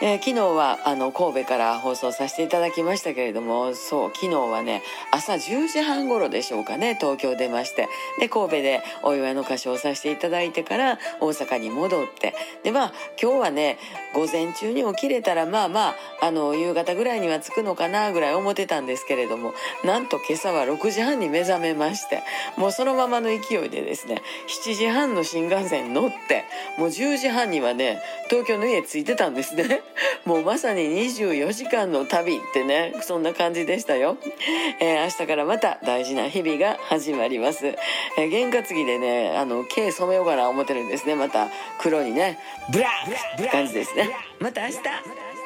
えー、昨日はあの神戸から放送させていただきましたけれどもそう昨日はね朝10時半頃でしょうかね東京出まして。で神戸でお祝いの歌唱をさせていただいてから大阪に戻って。でまあ今日はね午前中に起きれたらまあまああの夕方ぐらいには着くのかなぐらい思ってたんですけれどもなんと今朝は6時半に目覚めましてもうそのままの勢いでですね7時半の新幹線に乗ってもう10時半にはね東京の家着いてたんですね。もうまさに24時間の旅ってねそんな感じでしたよ、えー、明日からまた大事な日々が始まります、えー、験担ぎでねあの毛染めようかな思ってるんですね。また黒にねブラッって感じですね。また明日。